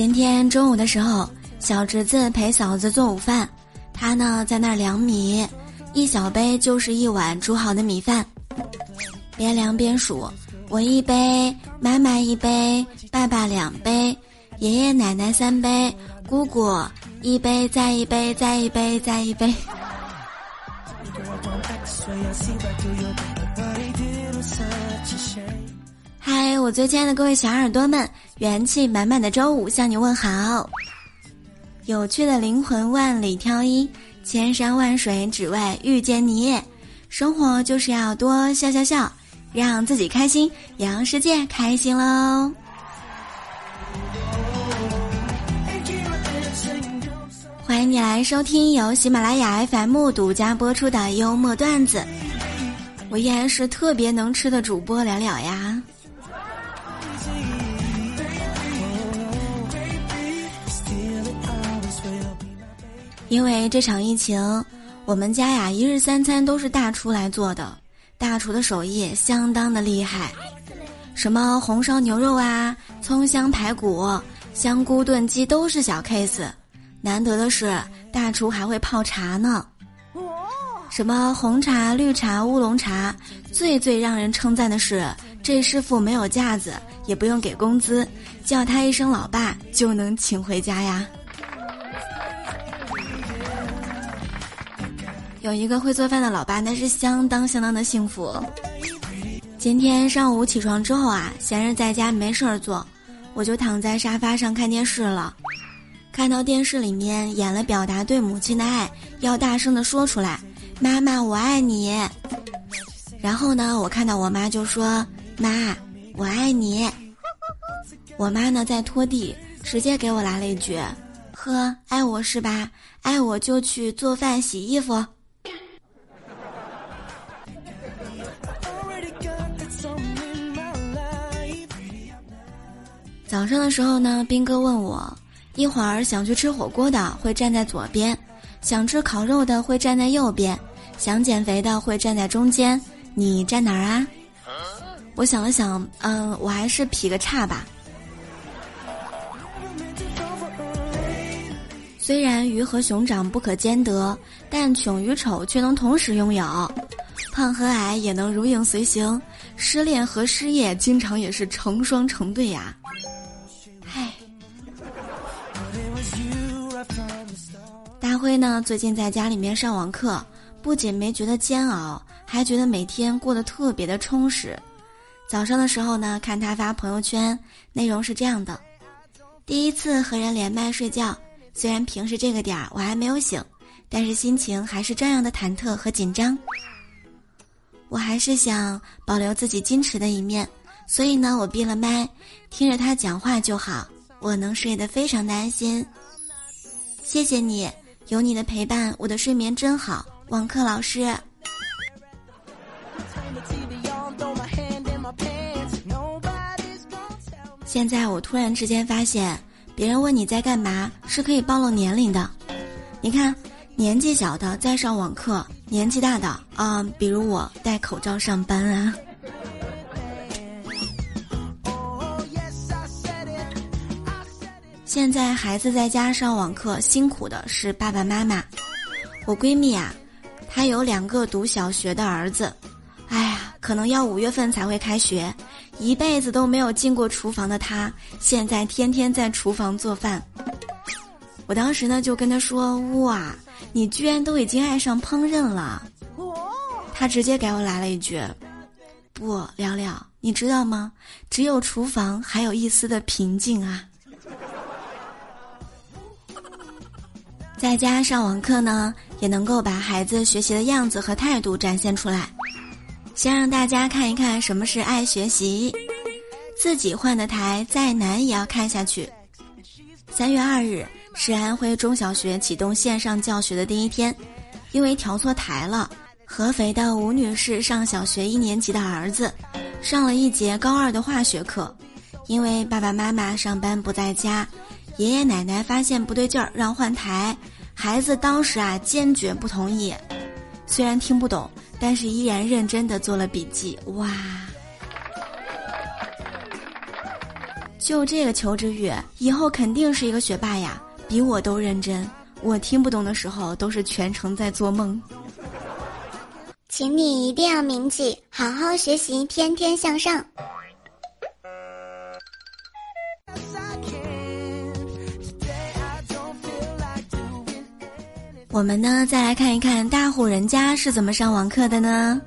今天中午的时候，小侄子陪嫂子做午饭，他呢在那儿量米，一小杯就是一碗煮好的米饭，边量边数，我一杯，妈妈一杯，爸爸两杯，爷爷奶奶三杯，姑姑一杯再一杯再一杯再一杯。嗨，我最亲爱的各位小耳朵们，元气满满的周五向你问好。有趣的灵魂万里挑一，千山万水只为遇见你。生活就是要多笑笑笑，让自己开心，也让世界开心喽。欢迎你来收听由喜马拉雅 FM 独家播出的幽默段子。我依然是特别能吃的主播了了呀。因为这场疫情，我们家呀一日三餐都是大厨来做的，大厨的手艺相当的厉害，什么红烧牛肉啊、葱香排骨、香菇炖鸡都是小 case，难得的是大厨还会泡茶呢，什么红茶、绿茶、乌龙茶，最最让人称赞的是这师傅没有架子，也不用给工资，叫他一声老爸就能请回家呀。有一个会做饭的老爸，那是相当相当的幸福。今天上午起床之后啊，闲着在家没事儿做，我就躺在沙发上看电视了。看到电视里面演了表达对母亲的爱，要大声的说出来：“妈妈，我爱你。”然后呢，我看到我妈就说：“妈，我爱你。”我妈呢在拖地，直接给我来了一句：“呵，爱我是吧？爱我就去做饭洗衣服。”早上的时候呢，兵哥问我，一会儿想去吃火锅的会站在左边，想吃烤肉的会站在右边，想减肥的会站在中间，你站哪儿啊？我想了想，嗯，我还是劈个叉吧。虽然鱼和熊掌不可兼得，但穷与丑却能同时拥有，胖和矮也能如影随形，失恋和失业经常也是成双成对呀。辉呢？最近在家里面上网课，不仅没觉得煎熬，还觉得每天过得特别的充实。早上的时候呢，看他发朋友圈，内容是这样的：第一次和人连麦睡觉，虽然平时这个点儿我还没有醒，但是心情还是这样的忐忑和紧张。我还是想保留自己矜持的一面，所以呢，我闭了麦，听着他讲话就好，我能睡得非常的安心。谢谢你。有你的陪伴，我的睡眠真好。网课老师，现在我突然之间发现，别人问你在干嘛是可以暴露年龄的。你看，年纪小的在上网课，年纪大的啊，比如我戴口罩上班啊。现在孩子在家上网课，辛苦的是爸爸妈妈。我闺蜜啊，她有两个读小学的儿子，哎呀，可能要五月份才会开学，一辈子都没有进过厨房的她，现在天天在厨房做饭。我当时呢就跟她说：“哇，你居然都已经爱上烹饪了。”她直接给我来了一句：“不，聊聊，你知道吗？只有厨房还有一丝的平静啊。”在家上网课呢，也能够把孩子学习的样子和态度展现出来。先让大家看一看什么是爱学习，自己换的台再难也要看下去。三月二日是安徽中小学启动线上教学的第一天，因为调错台了，合肥的吴女士上小学一年级的儿子，上了一节高二的化学课，因为爸爸妈妈上班不在家。爷爷奶奶发现不对劲儿，让换台。孩子当时啊坚决不同意，虽然听不懂，但是依然认真的做了笔记。哇！就这个求知欲，以后肯定是一个学霸呀，比我都认真。我听不懂的时候，都是全程在做梦。请你一定要铭记，好好学习，天天向上。我们呢，再来看一看大户人家是怎么上网课的呢？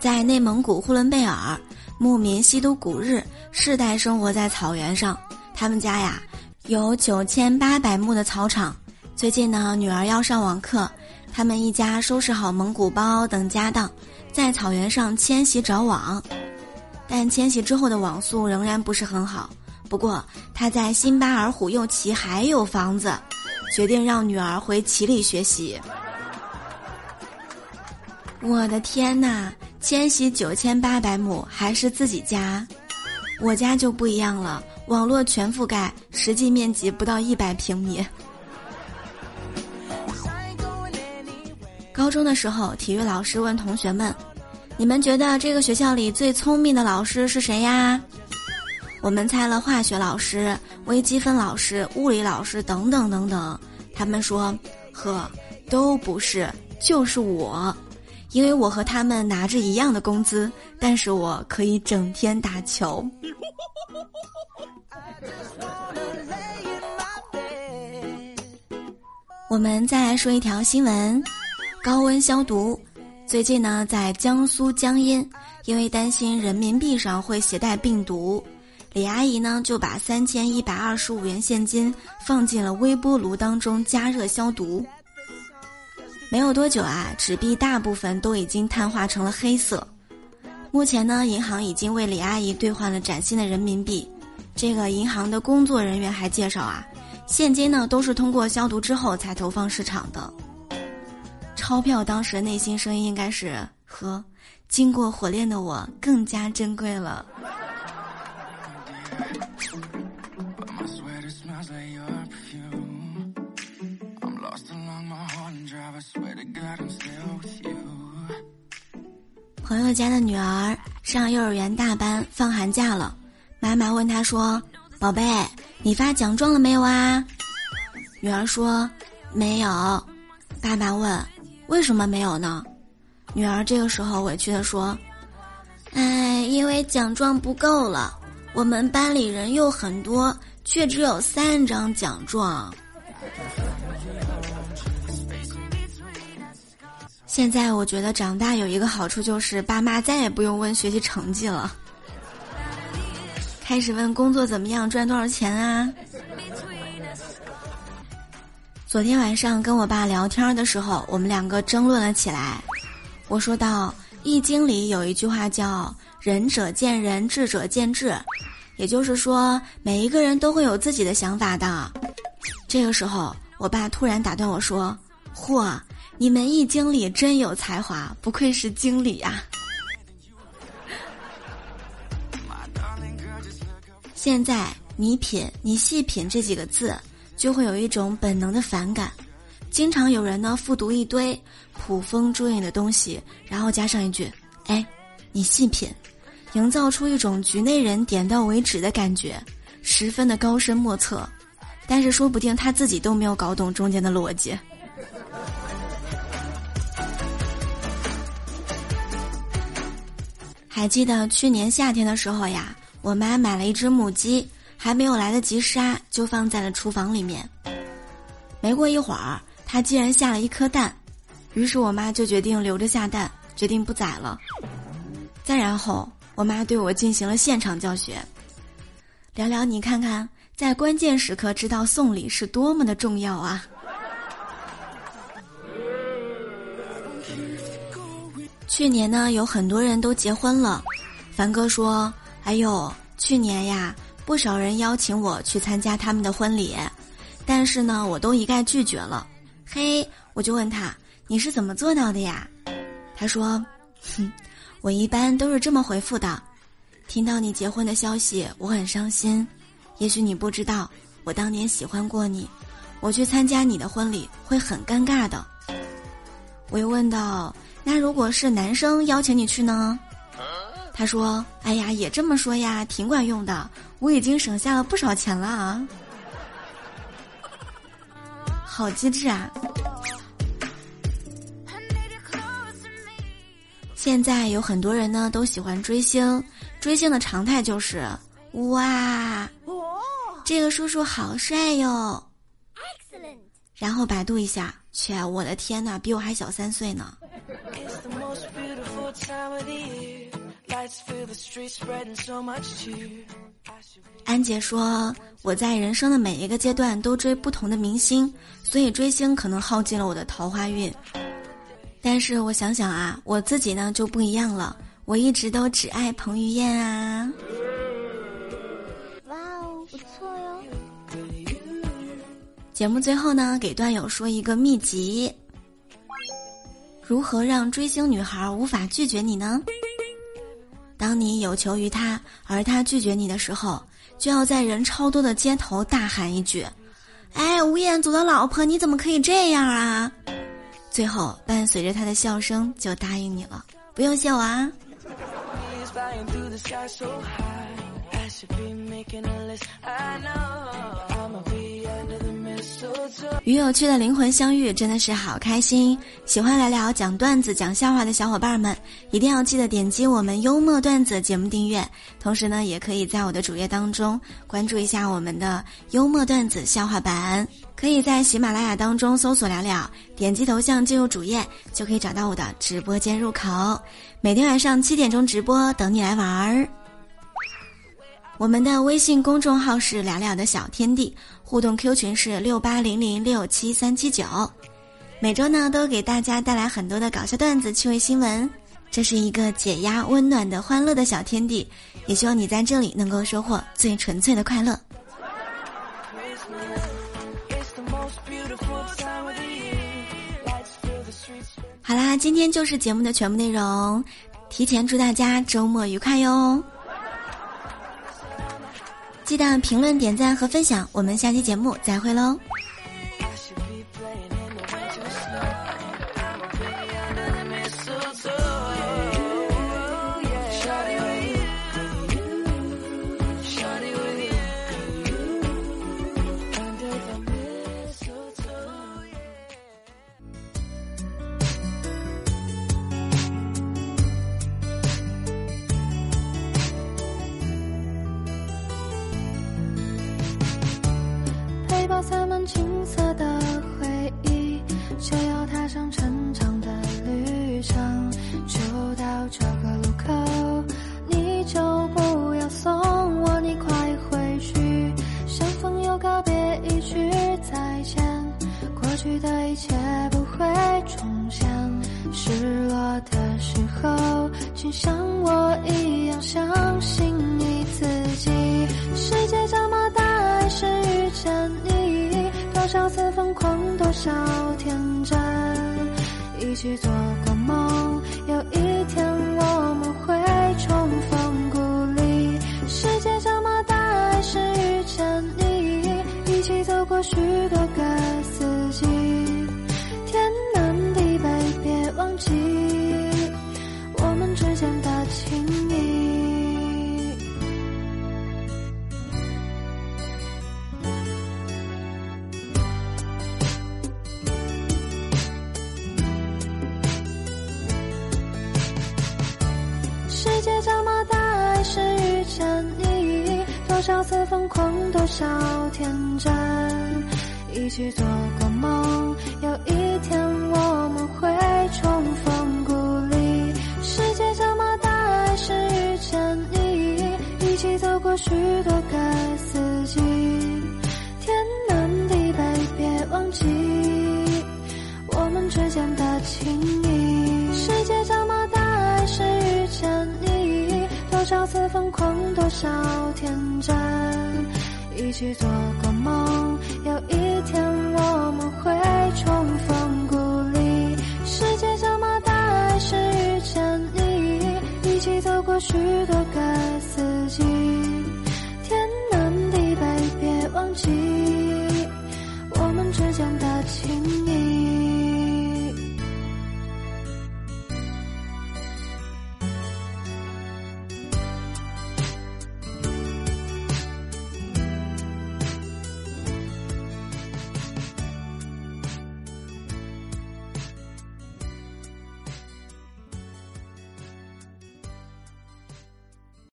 在内蒙古呼伦贝尔，牧民西都古日世代生活在草原上。他们家呀，有九千八百亩的草场。最近呢，女儿要上网课，他们一家收拾好蒙古包等家当，在草原上迁徙找网。但迁徙之后的网速仍然不是很好。不过他在辛巴尔虎右旗还有房子。决定让女儿回齐里学习。我的天哪，迁徙九千八百亩还是自己家，我家就不一样了，网络全覆盖，实际面积不到一百平米。高中的时候，体育老师问同学们：“你们觉得这个学校里最聪明的老师是谁呀？”我们猜了化学老师、微积分老师、物理老师等等等等。他们说：“呵，都不是，就是我，因为我和他们拿着一样的工资，但是我可以整天打球。”我们再来说一条新闻：高温消毒。最近呢，在江苏江阴，因为担心人民币上会携带病毒。李阿姨呢，就把三千一百二十五元现金放进了微波炉当中加热消毒。没有多久啊，纸币大部分都已经碳化成了黑色。目前呢，银行已经为李阿姨兑换了崭新的人民币。这个银行的工作人员还介绍啊，现金呢都是通过消毒之后才投放市场的。钞票当时内心声音应该是：呵，经过火炼的我更加珍贵了。朋友家的女儿上幼儿园大班，放寒假了。妈妈问她说：“宝贝，你发奖状了没有啊？”女儿说：“没有。”爸爸问：“为什么没有呢？”女儿这个时候委屈的说：“哎，因为奖状不够了。我们班里人又很多，却只有三张奖状。”现在我觉得长大有一个好处，就是爸妈再也不用问学习成绩了，开始问工作怎么样，赚多少钱啊。昨天晚上跟我爸聊天的时候，我们两个争论了起来。我说到《易经》里有一句话叫“仁者见仁，智者见智”，也就是说每一个人都会有自己的想法的。这个时候，我爸突然打断我说：“嚯！”你们易经理真有才华，不愧是经理呀！现在你品，你细品这几个字，就会有一种本能的反感。经常有人呢复读一堆捕风捉影的东西，然后加上一句：“哎，你细品”，营造出一种局内人点到为止的感觉，十分的高深莫测。但是说不定他自己都没有搞懂中间的逻辑。还记得去年夏天的时候呀，我妈买了一只母鸡，还没有来得及杀，就放在了厨房里面。没过一会儿，它竟然下了一颗蛋，于是我妈就决定留着下蛋，决定不宰了。再然后，我妈对我进行了现场教学。聊聊，你看看，在关键时刻知道送礼是多么的重要啊！去年呢，有很多人都结婚了。凡哥说：“哎呦，去年呀，不少人邀请我去参加他们的婚礼，但是呢，我都一概拒绝了。”嘿，我就问他：“你是怎么做到的呀？”他说：“哼，我一般都是这么回复的。听到你结婚的消息，我很伤心。也许你不知道，我当年喜欢过你，我去参加你的婚礼会很尴尬的。”我又问道。那如果是男生邀请你去呢？他说：“哎呀，也这么说呀，挺管用的，我已经省下了不少钱了啊，好机智啊！”现在有很多人呢都喜欢追星，追星的常态就是哇，这个叔叔好帅哟，然后百度一下，去，我的天哪，比我还小三岁呢。安姐说：“我在人生的每一个阶段都追不同的明星，所以追星可能耗尽了我的桃花运。但是我想想啊，我自己呢就不一样了，我一直都只爱彭于晏啊。”哇哦，不错哟！节目最后呢，给段友说一个秘籍：如何让追星女孩无法拒绝你呢？当你有求于她，而她拒绝你的时候，就要在人超多的街头大喊一句：“哎，吴彦祖的老婆，你怎么可以这样啊？”最后伴随着他的笑声就答应你了，不用谢我啊。与有趣的灵魂相遇，真的是好开心！喜欢来聊讲段子、讲笑话的小伙伴们，一定要记得点击我们幽默段子节目订阅。同时呢，也可以在我的主页当中关注一下我们的幽默段子笑话版。可以在喜马拉雅当中搜索“聊聊”，点击头像进入主页，就可以找到我的直播间入口。每天晚上七点钟直播，等你来玩儿。我们的微信公众号是“聊聊的小天地”，互动 Q 群是六八零零六七三七九。每周呢都给大家带来很多的搞笑段子、趣味新闻，这是一个解压、温暖的欢乐的小天地。也希望你在这里能够收获最纯粹的快乐。好啦，今天就是节目的全部内容，提前祝大家周末愉快哟！记得评论、点赞和分享，我们下期节目再会喽！像我一样相信你自己。世界这么大，还是遇见你。多少次疯狂，多少天真，一起做过梦。有一天我们会重逢故里。世界这么大，还是遇见你。一起走过许多个次疯狂多少天真一起做过梦有一天我们会重逢故里世界这么大还是遇见你一起走过许多个